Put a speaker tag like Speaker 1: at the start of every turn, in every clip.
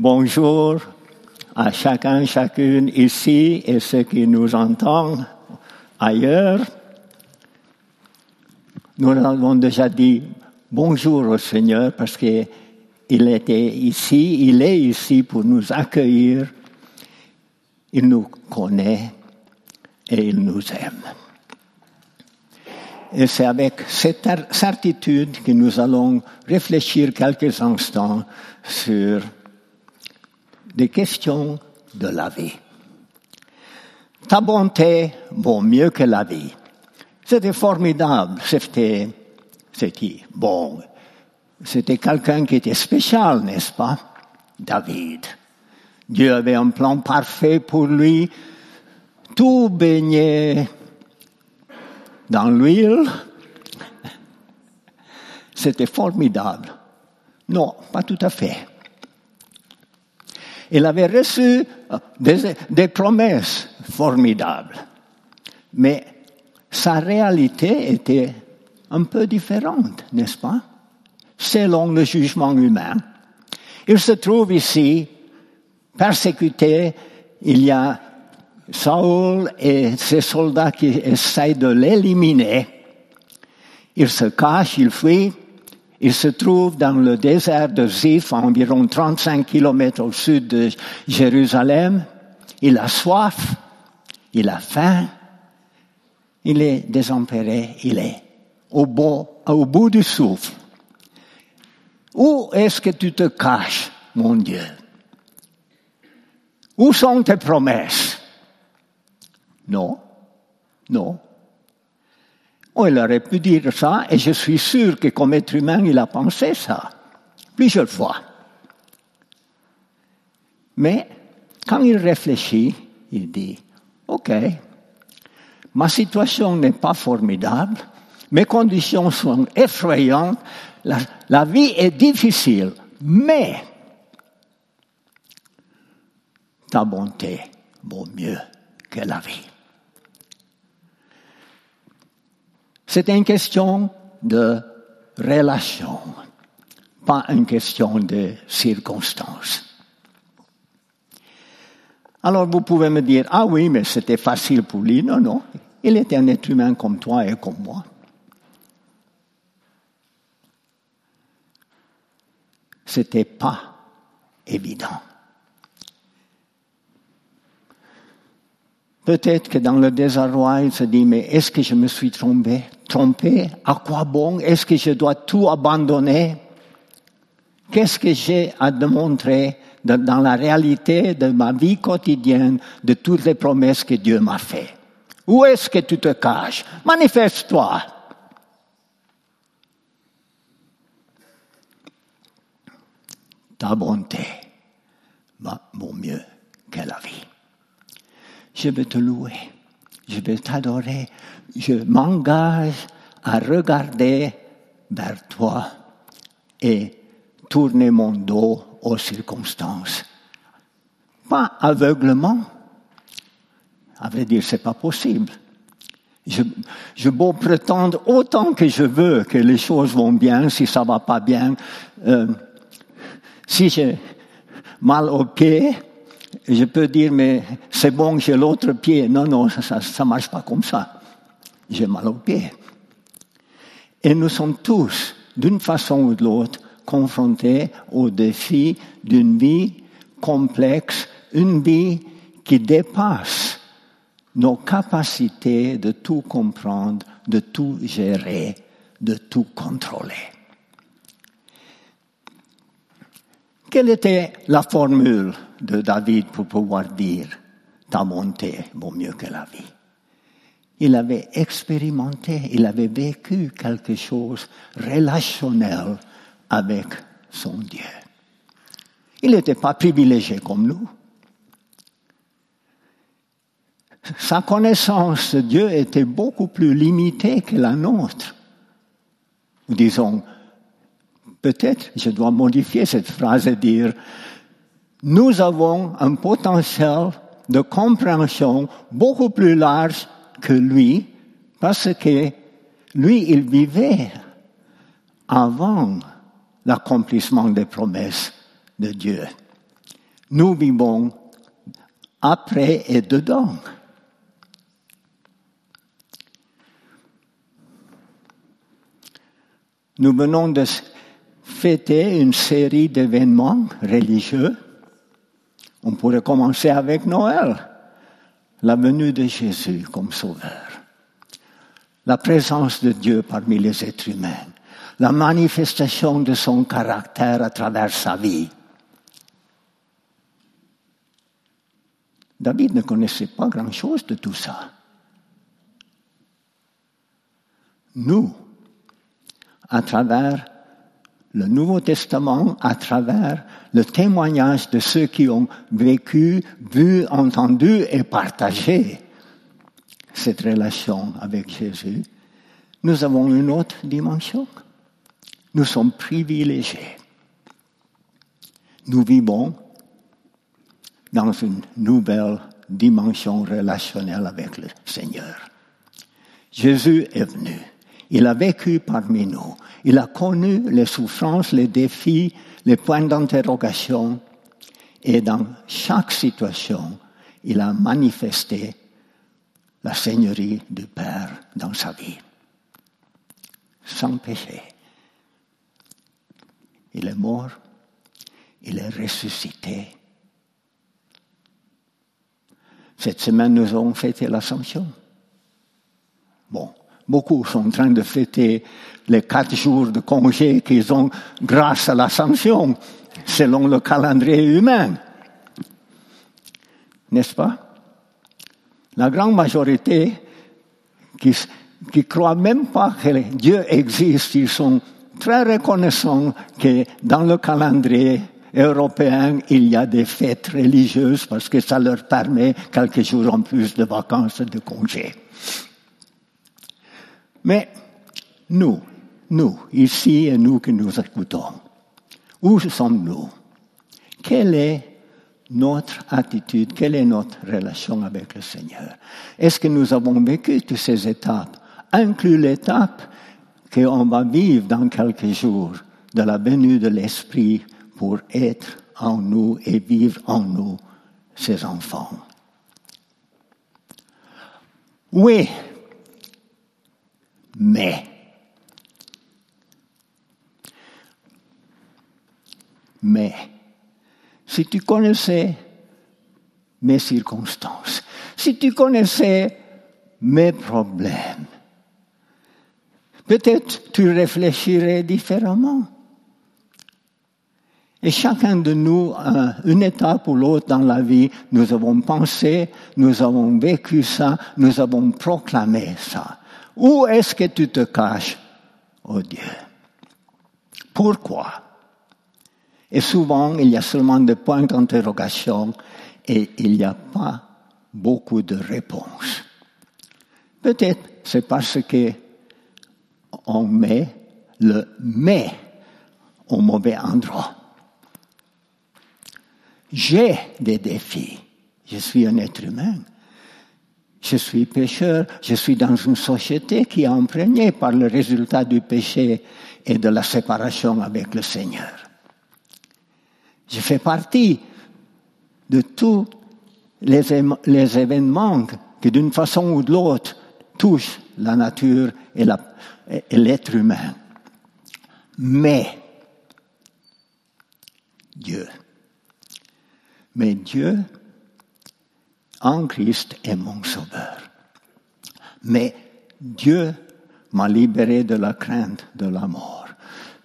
Speaker 1: Bonjour à chacun, chacune ici et ceux qui nous entendent ailleurs. Nous avons déjà dit bonjour au Seigneur parce qu'il était ici, il est ici pour nous accueillir. Il nous connaît et il nous aime. Et c'est avec cette certitude que nous allons réfléchir quelques instants sur des questions de la vie. Ta bonté vaut mieux que la vie. C'était formidable, c'était, c'était bon. C'était quelqu'un qui était spécial, n'est-ce pas? David. Dieu avait un plan parfait pour lui. Tout baignait dans l'huile. C'était formidable. Non, pas tout à fait. Il avait reçu des, des promesses formidables. Mais sa réalité était un peu différente, n'est-ce pas? Selon le jugement humain. Il se trouve ici persécuté. Il y a Saul et ses soldats qui essayent de l'éliminer. Il se cache, il fuit. Il se trouve dans le désert de Ziph, à environ 35 kilomètres au sud de Jérusalem. Il a soif, il a faim, il est désempéré, il est au bout, au bout du souffle. Où est-ce que tu te caches, mon Dieu? Où sont tes promesses? Non, non, Oh, il aurait pu dire ça, et je suis sûr que comme être humain, il a pensé ça, plusieurs fois. Mais quand il réfléchit, il dit, OK, ma situation n'est pas formidable, mes conditions sont effrayantes, la vie est difficile, mais ta bonté vaut mieux que la vie. C'est une question de relation, pas une question de circonstance. Alors vous pouvez me dire, ah oui, mais c'était facile pour lui. Non, non, il était un être humain comme toi et comme moi. C'était pas évident. Peut-être que dans le désarroi, il se dit, mais est-ce que je me suis trompé? Trompé. À quoi bon? Est-ce que je dois tout abandonner? Qu'est-ce que j'ai à démontrer dans la réalité de ma vie quotidienne, de toutes les promesses que Dieu m'a faites? Où est-ce que tu te caches? Manifeste-toi. Ta bonté vaut mieux que la vie. Je vais te louer, je vais t'adorer, je m'engage à regarder vers toi et tourner mon dos aux circonstances. Pas aveuglement. À vrai dire, c'est pas possible. Je, je beau prétendre autant que je veux que les choses vont bien, si ça va pas bien, euh, si j'ai mal au pied, je peux dire, mais c'est bon, j'ai l'autre pied. Non, non, ça ne marche pas comme ça. J'ai mal au pied. Et nous sommes tous, d'une façon ou de l'autre, confrontés au défi d'une vie complexe, une vie qui dépasse nos capacités de tout comprendre, de tout gérer, de tout contrôler. Quelle était la formule de David pour pouvoir dire ta bonté vaut mieux que la vie. Il avait expérimenté, il avait vécu quelque chose relationnel avec son Dieu. Il n'était pas privilégié comme nous. Sa connaissance de Dieu était beaucoup plus limitée que la nôtre. Disons, peut-être je dois modifier cette phrase et dire, nous avons un potentiel de compréhension beaucoup plus large que lui, parce que lui, il vivait avant l'accomplissement des promesses de Dieu. Nous vivons après et dedans. Nous venons de fêter une série d'événements religieux. On pourrait commencer avec Noël, la venue de Jésus comme sauveur, la présence de Dieu parmi les êtres humains, la manifestation de son caractère à travers sa vie. David ne connaissait pas grand-chose de tout ça. Nous, à travers le Nouveau Testament, à travers le témoignage de ceux qui ont vécu, vu, entendu et partagé cette relation avec Jésus, nous avons une autre dimension. Nous sommes privilégiés. Nous vivons dans une nouvelle dimension relationnelle avec le Seigneur. Jésus est venu. Il a vécu parmi nous. Il a connu les souffrances, les défis, les points d'interrogation. Et dans chaque situation, il a manifesté la Seigneurie du Père dans sa vie. Sans péché. Il est mort. Il est ressuscité. Cette semaine, nous avons fêté l'Assomption. Bon, beaucoup sont en train de fêter les quatre jours de congé qu'ils ont grâce à l'Assomption, selon le calendrier humain. N'est-ce pas? La grande majorité qui, qui croient même pas que Dieu existe, ils sont très reconnaissants que dans le calendrier européens, il y a des fêtes religieuses parce que ça leur permet quelques jours en plus de vacances de congés. Mais nous, nous, ici et nous que nous écoutons, où sommes-nous? Quelle est notre attitude? Quelle est notre relation avec le Seigneur? Est-ce que nous avons vécu toutes ces étapes, inclus l'étape qu'on va vivre dans quelques jours de la venue de l'Esprit pour être en nous et vivre en nous, ses enfants? Oui, mais, mais, si tu connaissais mes circonstances, si tu connaissais mes problèmes, peut-être tu réfléchirais différemment. Et chacun de nous, une étape ou l'autre dans la vie, nous avons pensé, nous avons vécu ça, nous avons proclamé ça. Où est-ce que tu te caches, oh Dieu Pourquoi? Et souvent, il y a seulement des points d'interrogation et il n'y a pas beaucoup de réponses. Peut-être c'est parce que on met le mais au mauvais endroit. J'ai des défis. Je suis un être humain. Je suis pécheur. Je suis dans une société qui est imprégnée par le résultat du péché et de la séparation avec le Seigneur. Je fais partie de tous les, les événements qui, d'une façon ou de l'autre, touchent la nature et l'être humain. Mais Dieu mais Dieu, en Christ, est mon sauveur. Mais Dieu m'a libéré de la crainte de la mort.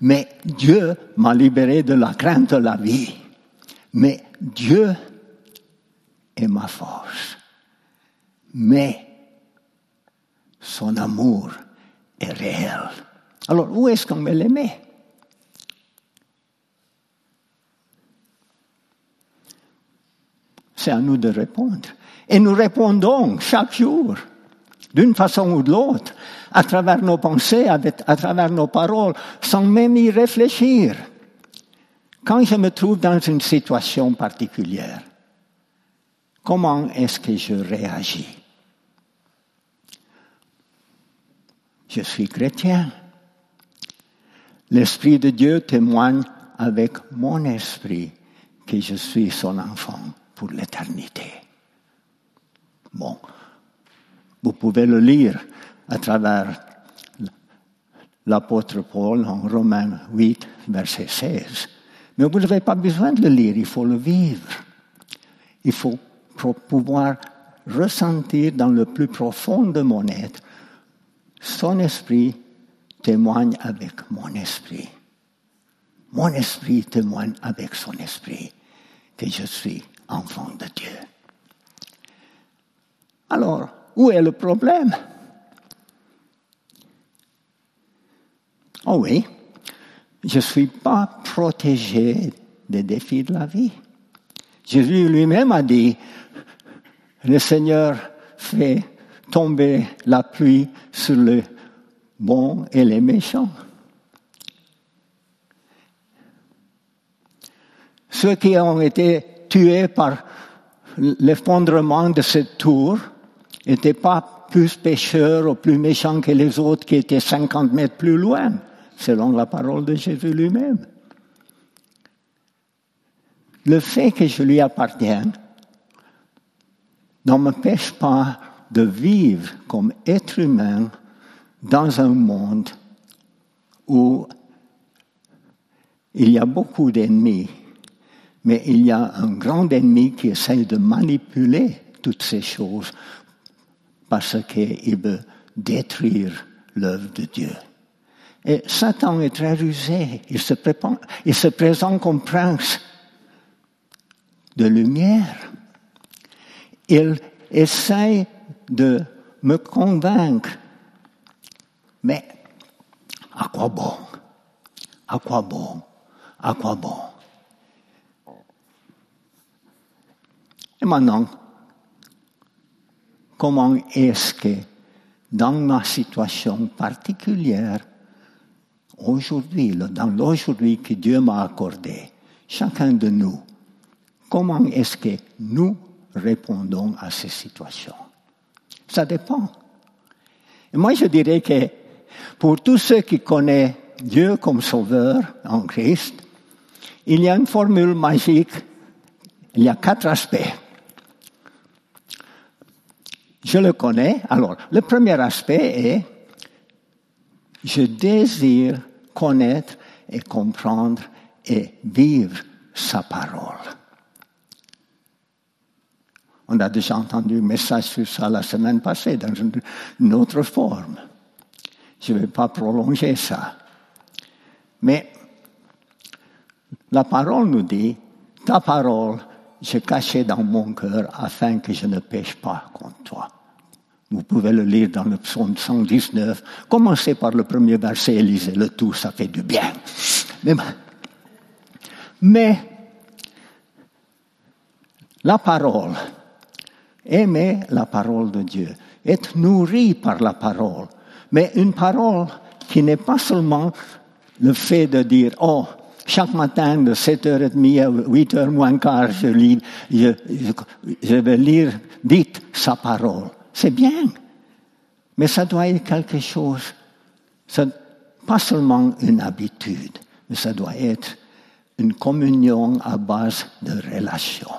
Speaker 1: Mais Dieu m'a libéré de la crainte de la vie. Mais Dieu est ma force. Mais son amour est réel. Alors, où est-ce qu'on me l'aimer C'est à nous de répondre. Et nous répondons chaque jour, d'une façon ou de l'autre, à travers nos pensées, à travers nos paroles, sans même y réfléchir. Quand je me trouve dans une situation particulière, comment est-ce que je réagis? Je suis chrétien. L'Esprit de Dieu témoigne avec mon esprit que je suis son enfant pour l'éternité. Bon, vous pouvez le lire à travers l'apôtre Paul en Romains 8, verset 16. Mais vous n'avez pas besoin de le lire, il faut le vivre. Il faut pouvoir ressentir dans le plus profond de mon être, son esprit témoigne avec mon esprit. Mon esprit témoigne avec son esprit que je suis enfant de Dieu. Alors, où est le problème? Oh oui, je ne suis pas protégé des défis de la vie. Jésus lui-même a dit, le Seigneur fait tomber la pluie sur les bons et les méchants. Ceux qui ont été tués par l'effondrement de cette tour n'étaient pas plus pécheurs ou plus méchants que les autres qui étaient 50 mètres plus loin, selon la parole de Jésus lui-même. Le fait que je lui appartienne ne m'empêche pas de vivre comme être humain dans un monde où il y a beaucoup d'ennemis, mais il y a un grand ennemi qui essaie de manipuler toutes ces choses parce qu'il veut détruire l'œuvre de Dieu. Et Satan est très rusé. Il se, il se présente comme prince de lumière. Il essaie de me convaincre. Mais à quoi bon? À quoi bon? À quoi bon? Et maintenant, comment est-ce que dans ma situation particulière, aujourd'hui, dans l'aujourd'hui que Dieu m'a accordé, chacun de nous, comment est-ce que nous répondons à ces situations? Ça dépend. Et moi, je dirais que pour tous ceux qui connaissent Dieu comme sauveur en Christ, il y a une formule magique, il y a quatre aspects. Je le connais. Alors, le premier aspect est, je désire connaître et comprendre et vivre sa parole. On a déjà entendu un message sur ça la semaine passée dans une autre forme. Je ne vais pas prolonger ça. Mais la parole nous dit, ta parole, je cachais dans mon cœur afin que je ne pêche pas contre toi. Vous pouvez le lire dans le psaume 119. Commencez par le premier verset et lisez le tout, ça fait du bien. Mais, mais la parole, aimer la parole de Dieu, être nourri par la parole, mais une parole qui n'est pas seulement le fait de dire, oh, chaque matin de 7h30 à 8h moins quart, je, lis, je, vais lire vite sa parole. C'est bien. Mais ça doit être quelque chose, pas seulement une habitude, mais ça doit être une communion à base de relation.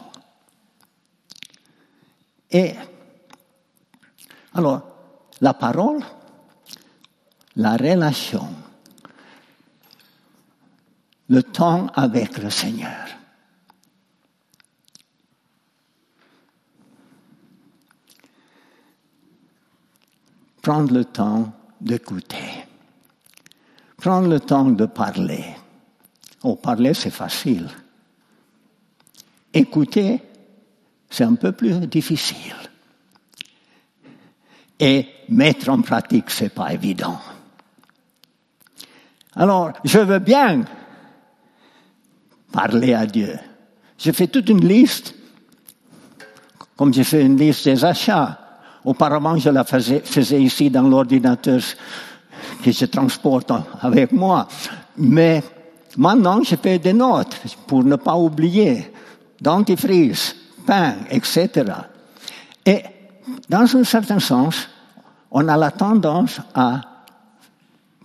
Speaker 1: Et alors, la parole, la relation, le temps avec le Seigneur. prendre le temps d'écouter, prendre le temps de parler. Oh, parler, c'est facile. Écouter, c'est un peu plus difficile. Et mettre en pratique, c'est pas évident. Alors, je veux bien parler à Dieu. Je fais toute une liste, comme j'ai fait une liste des achats. Auparavant, je la faisais, faisais ici dans l'ordinateur que je transporte avec moi. Mais maintenant, je fais des notes pour ne pas oublier. Dentifrice, pain, etc. Et dans un certain sens, on a la tendance à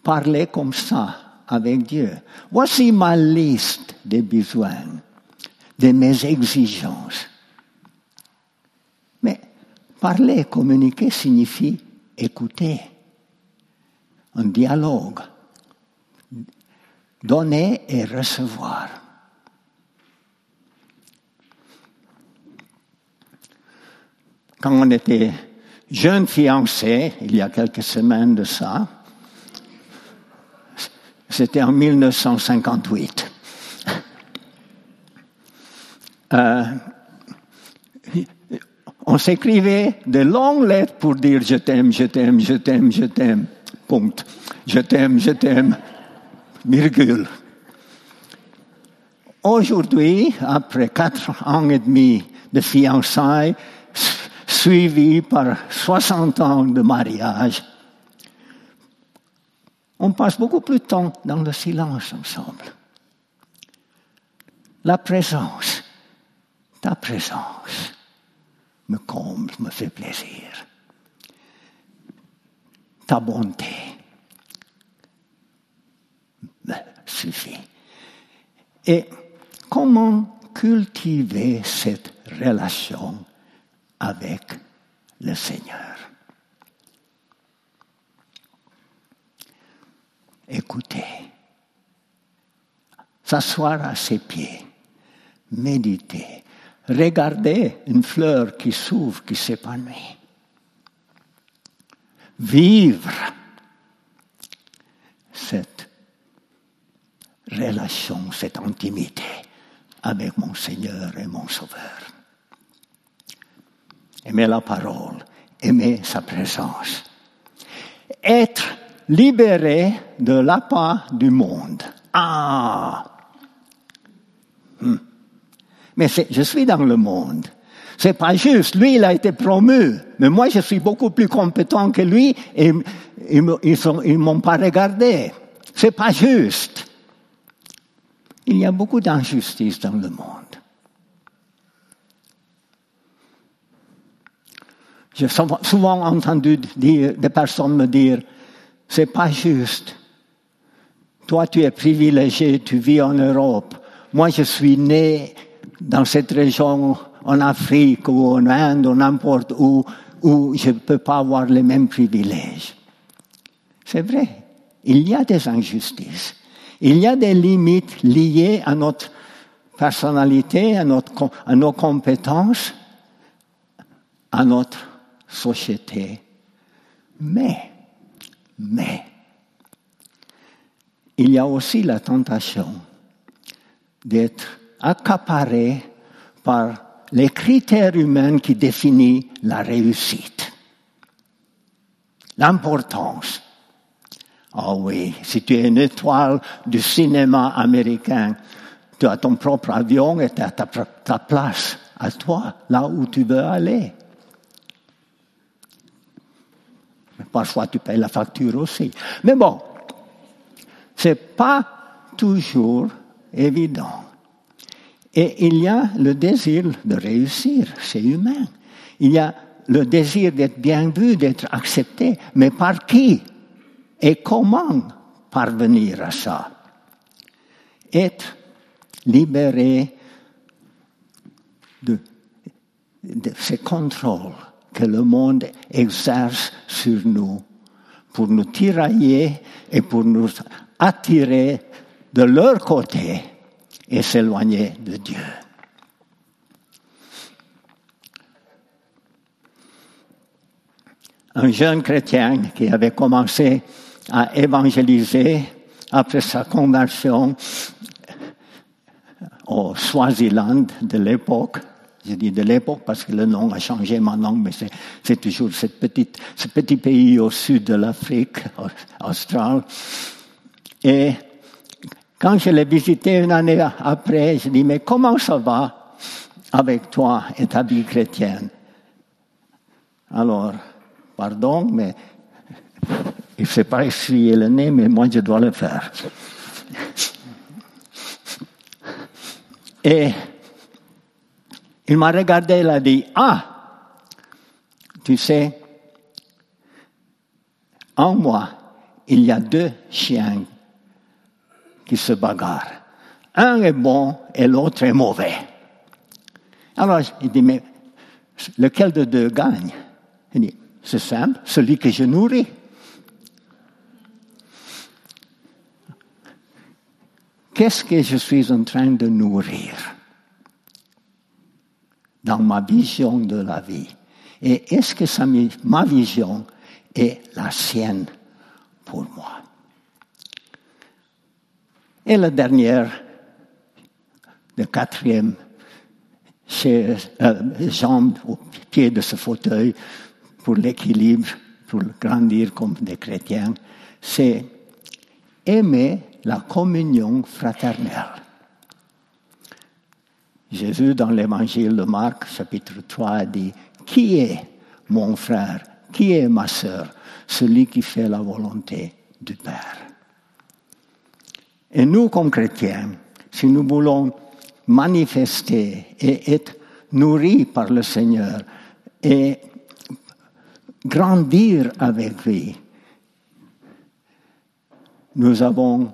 Speaker 1: parler comme ça avec Dieu. Voici ma liste des besoins. de mes exigences. Mais parler, communiquer signifie écouter, un dialogue, donner et recevoir. Quand on était jeune fiancé, il y a quelques semaines de ça, c'était en 1958. Euh, on s'écrivait de longues lettres pour dire je t'aime, je t'aime, je t'aime, je t'aime. Punct. Je t'aime, je t'aime. Virgule. Aujourd'hui, après quatre ans et demi de fiançailles, suivi par 60 ans de mariage, on passe beaucoup plus de temps dans le silence ensemble. La présence, ta présence, me comble, me fait plaisir. Ta bonté me suffit. Et comment cultiver cette relation avec le Seigneur? Écoutez, s'asseoir à ses pieds, méditer, Regardez une fleur qui s'ouvre, qui s'épanouit. Vivre cette relation, cette intimité avec mon Seigneur et mon Sauveur. Aimer la parole, aimer sa présence. Être libéré de l'appât du monde. Ah! Hmm. Mais je suis dans le monde. C'est pas juste. Lui, il a été promu. Mais moi, je suis beaucoup plus compétent que lui et ils, ne m'ont pas regardé. C'est pas juste. Il y a beaucoup d'injustice dans le monde. J'ai souvent entendu des personnes me dire, c'est pas juste. Toi, tu es privilégié, tu vis en Europe. Moi, je suis né dans cette région, en Afrique ou en Inde ou n'importe où, où je ne peux pas avoir les mêmes privilèges. C'est vrai, il y a des injustices. Il y a des limites liées à notre personnalité, à, notre, à nos compétences, à notre société. Mais, mais, il y a aussi la tentation d'être accaparé par les critères humains qui définissent la réussite. L'importance. Ah oh oui, si tu es une étoile du cinéma américain, tu as ton propre avion et tu as ta, ta place à toi, là où tu veux aller. Parfois, tu payes la facture aussi. Mais bon, c'est pas toujours évident. Et il y a le désir de réussir, c'est humain. Il y a le désir d'être bien vu, d'être accepté, mais par qui et comment parvenir à ça? Être libéré de, de ces contrôles que le monde exerce sur nous pour nous tirailler et pour nous attirer de leur côté et s'éloigner de Dieu. Un jeune chrétien qui avait commencé à évangéliser après sa conversion au Swaziland de l'époque, je dis de l'époque parce que le nom a changé maintenant, mais c'est toujours ce petit pays au sud de l'Afrique australe. Et quand je l'ai visité une année après, je dis, mais comment ça va avec toi et ta vie chrétienne Alors, pardon, mais il ne sait pas essuyer le nez, mais moi je dois le faire. Et il m'a regardé, il a dit, ah, tu sais, en moi, il y a deux chiens qui se bagarrent. Un est bon et l'autre est mauvais. Alors, il dit, mais lequel de deux gagne? Il dit, c'est simple, celui que je nourris. Qu'est-ce que je suis en train de nourrir? Dans ma vision de la vie Et est-ce que ça, ma vision est la sienne pour moi? Et la dernière, le quatrième, chez, euh, jambe au pied de ce fauteuil pour l'équilibre, pour grandir comme des chrétiens, c'est aimer la communion fraternelle. Jésus, dans l'évangile de Marc, chapitre 3, a dit, Qui est mon frère? Qui est ma sœur? Celui qui fait la volonté du Père. Et nous, comme chrétiens, si nous voulons manifester et être nourris par le Seigneur et grandir avec lui, nous avons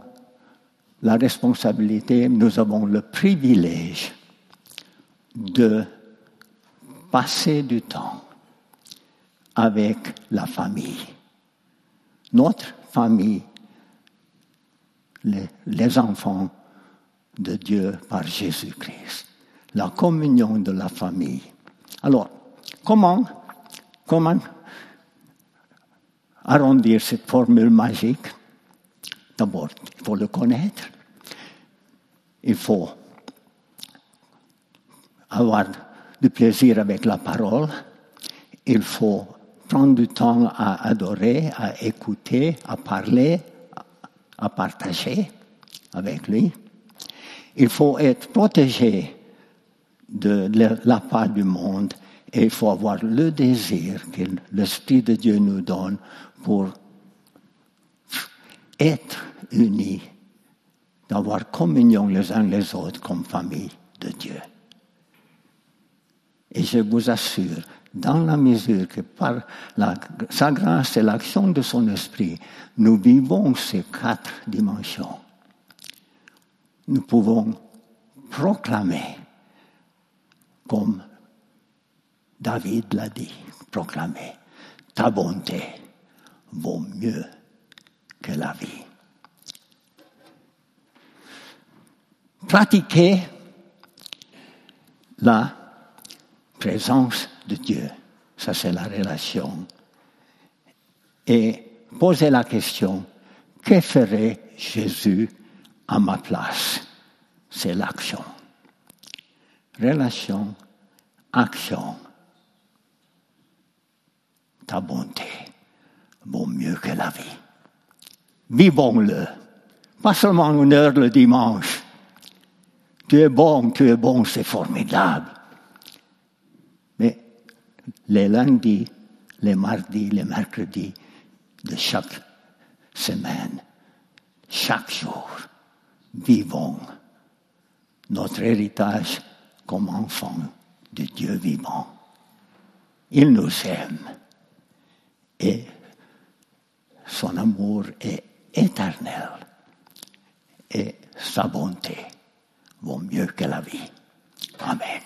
Speaker 1: la responsabilité, nous avons le privilège de passer du temps avec la famille. Notre famille, les, enfants de Dieu par Jésus-Christ. La communion de la famille. Alors, comment, comment arrondir cette formule magique? D'abord, il faut le connaître. Il faut avoir du plaisir avec la parole. Il faut prendre du temps à adorer, à écouter, à parler, à partager avec lui. Il faut être protégé de la part du monde et il faut avoir le désir que l'Esprit de Dieu nous donne pour être unis, d'avoir communion les uns les autres comme famille de Dieu. Et je vous assure, dans la mesure que par sa grâce et l'action de son esprit, nous vivons ces quatre dimensions, nous pouvons proclamer, comme David l'a dit, proclamer, ta bonté vaut mieux que la vie. Pratiquer la présence de Dieu, ça c'est la relation. Et poser la question, que ferait Jésus à ma place? C'est l'action. Relation, action. Ta bonté vaut mieux que la vie. Vivons-le. Pas seulement une heure le dimanche. Tu es bon, tu es bon, c'est formidable. Les lundis, les mardis, les mercredis de chaque semaine, chaque jour, vivons notre héritage comme enfants de Dieu vivant. Il nous aime et son amour est éternel et sa bonté vaut mieux que la vie. Amen.